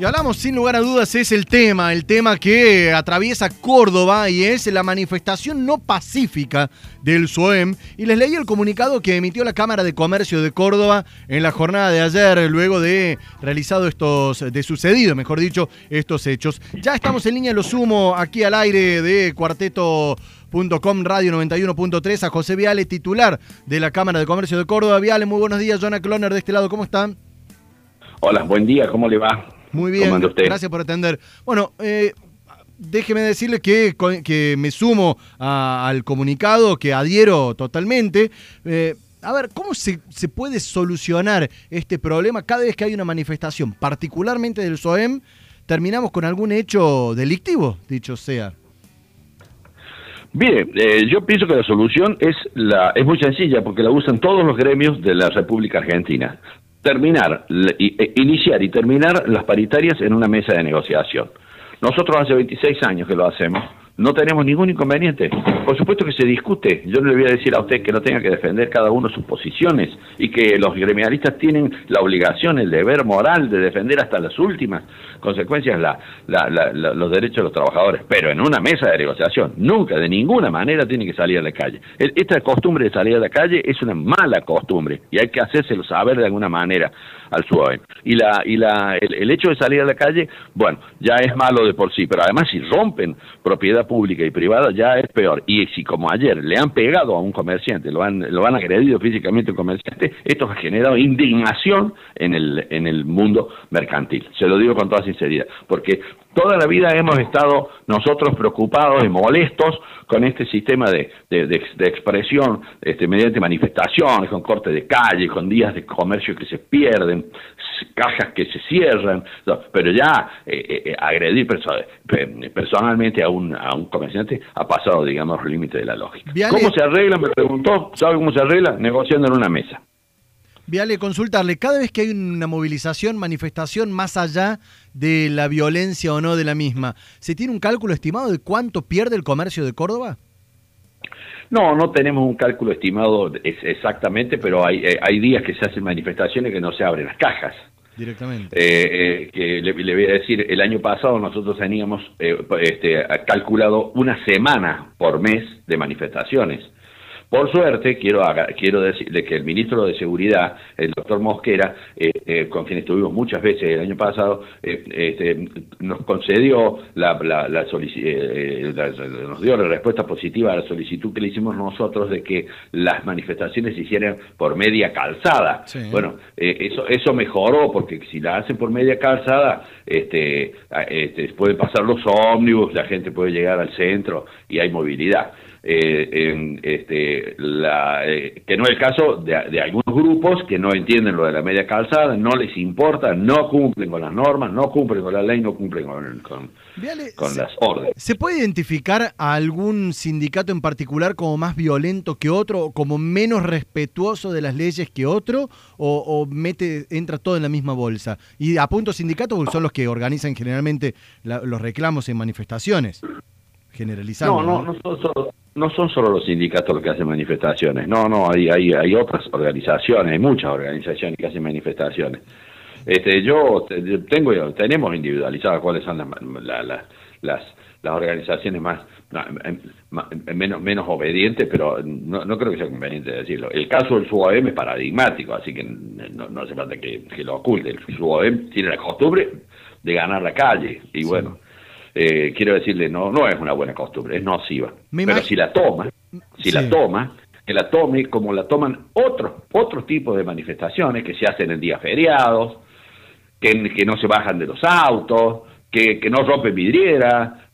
Y hablamos sin lugar a dudas, es el tema, el tema que atraviesa Córdoba y es la manifestación no pacífica del SOEM. Y les leí el comunicado que emitió la Cámara de Comercio de Córdoba en la jornada de ayer, luego de realizado estos, de sucedido, mejor dicho, estos hechos. Ya estamos en línea, lo sumo aquí al aire de cuarteto.com Radio 91.3 a José Viale, titular de la Cámara de Comercio de Córdoba. Viale, muy buenos días. Jonah Cloner de este lado, ¿cómo están? Hola, buen día, ¿cómo le va? Muy bien, gracias por atender. Bueno, eh, déjeme decirle que, que me sumo al comunicado, que adhiero totalmente. Eh, a ver, ¿cómo se, se, puede solucionar este problema cada vez que hay una manifestación, particularmente del SOEM, terminamos con algún hecho delictivo, dicho sea? Bien, eh, yo pienso que la solución es, la, es muy sencilla porque la usan todos los gremios de la República Argentina terminar, e, iniciar y terminar las paritarias en una mesa de negociación. Nosotros hace 26 años que lo hacemos no tenemos ningún inconveniente. Por supuesto que se discute. Yo no le voy a decir a usted que no tenga que defender cada uno sus posiciones y que los gremialistas tienen la obligación, el deber moral de defender hasta las últimas consecuencias los derechos de los trabajadores. Pero en una mesa de negociación, nunca, de ninguna manera, tiene que salir a la calle. Esta costumbre de salir a la calle es una mala costumbre y hay que hacérselo saber de alguna manera al SUAE. Y, la, y la, el hecho de salir a la calle, bueno, ya es malo de por sí, pero además si rompen propiedad pública y privada ya es peor. Y si como ayer le han pegado a un comerciante, lo han, lo han agredido físicamente a un comerciante, esto ha generado indignación en el, en el mundo mercantil. Se lo digo con toda sinceridad, porque toda la vida hemos estado nosotros preocupados y molestos con este sistema de, de, expresión este, mediante manifestaciones, con corte de calle, con días de comercio que se pierden, cajas que se cierran, pero ya eh, eh, eh, agredir personalmente a un, a un comerciante ha pasado, digamos, el límite de la lógica. ¿Cómo se arregla? Me preguntó, ¿sabe cómo se arregla? Negociando en una mesa. Viale, consultarle, cada vez que hay una movilización, manifestación más allá de la violencia o no de la misma, ¿se tiene un cálculo estimado de cuánto pierde el comercio de Córdoba? No, no tenemos un cálculo estimado exactamente, pero hay, hay días que se hacen manifestaciones que no se abren las cajas. Directamente. Eh, eh, que le, voy a decir, el año pasado nosotros teníamos eh, este, calculado una semana por mes de manifestaciones. Por suerte, quiero, quiero decirle que el ministro de Seguridad, el doctor Mosquera, eh, eh, con quien estuvimos muchas veces el año pasado, eh, este, nos concedió la, la, la, nos dio la respuesta positiva a la solicitud que le hicimos nosotros de que las manifestaciones se hicieran por media calzada. Bueno, eso, eso mejoró, porque si la hacen por media calzada, este, este, pueden pasar los ómnibus, la gente puede llegar al centro y hay movilidad eh, este, la, eh, que no es el caso de, algunos grupos que no entienden lo de la media calzada, no les importa, no cumplen con las normas, no cumplen con la ley, no cumplen con, con, las órdenes. ¿Se puede identificar a algún sindicato en particular como más violento que otro, como menos respetuoso de las leyes que otro, o, mete, entra todo en la misma bolsa? Y a punto sindicatos son los que organizan generalmente los reclamos en manifestaciones. Generalizando. No, no, no, no no son solo los sindicatos los que hacen manifestaciones, no, no, hay, hay, hay otras organizaciones, hay muchas organizaciones que hacen manifestaciones. Este, yo tengo, tenemos individualizadas cuáles son las, las, las, las organizaciones más, menos, menos obedientes, pero no, no, creo que sea conveniente decirlo. El caso del SUAM es paradigmático, así que no, no hace falta que, lo oculte. El SUAM tiene la costumbre de ganar la calle, y bueno eh, quiero decirle, no, no es una buena costumbre, es nociva. Pero si la toma, si la toma, que la tome como la toman otros otros tipos de manifestaciones que se hacen en días feriados, que, que no se bajan de los autos, que, que no rompen vidriera,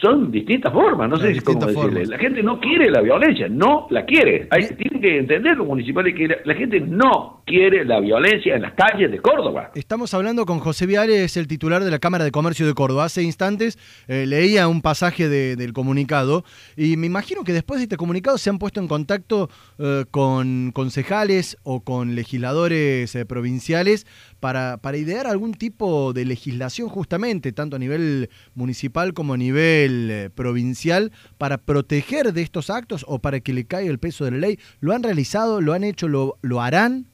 son distintas formas, no sé cómo decirle. La gente no quiere la violencia, no la quiere. Hay, tienen que entender los municipales que la, gente no quiere la violencia en las calles de Córdoba. Estamos hablando con José Viales, el titular de la Cámara de Comercio de Córdoba. Hace instantes eh, leía un pasaje del comunicado y me imagino que después de este comunicado se han puesto en contacto eh, con concejales o con legisladores eh, provinciales para, para idear algún tipo de legislación justamente, tanto a nivel municipal como a nivel eh, provincial, para proteger de estos actos o para que le caiga el peso de la ley. ¿Lo han realizado? ¿Lo han hecho? ¿Lo, lo harán?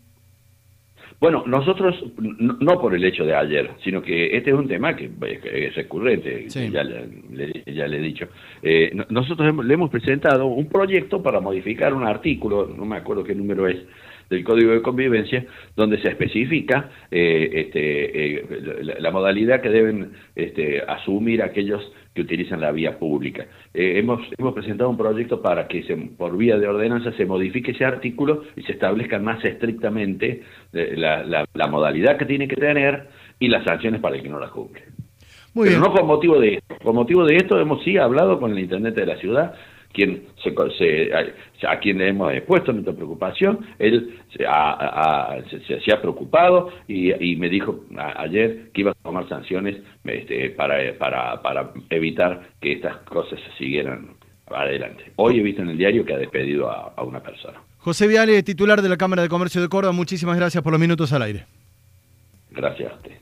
Bueno, nosotros, no, por el hecho de ayer, sino que este es un tema que, es recurrente, ya, le, ya, le, he dicho. Eh, nosotros le hemos presentado un proyecto para modificar un artículo, no me acuerdo qué número es, del Código de Convivencia, donde se especifica eh, este, eh, la, modalidad que deben este, asumir aquellos que utilizan la vía pública. Eh, hemos, hemos presentado un proyecto para que se, por vía de ordenanza se modifique ese artículo y se establezcan más estrictamente la, modalidad que tiene que tener y las sanciones para el que no la cumple. Pero no con motivo de esto. Con motivo de esto hemos sí hablado con el Internet de la ciudad quien se, a, quien le hemos expuesto nuestra preocupación, él se ha, se, ha preocupado y, me dijo ayer que iba a tomar sanciones este, para, para, para evitar que estas cosas se siguieran adelante. Hoy he visto en el diario que ha despedido a, a una persona. José Viale, titular de la Cámara de Comercio de Córdoba, muchísimas gracias por los minutos al aire. Gracias a usted.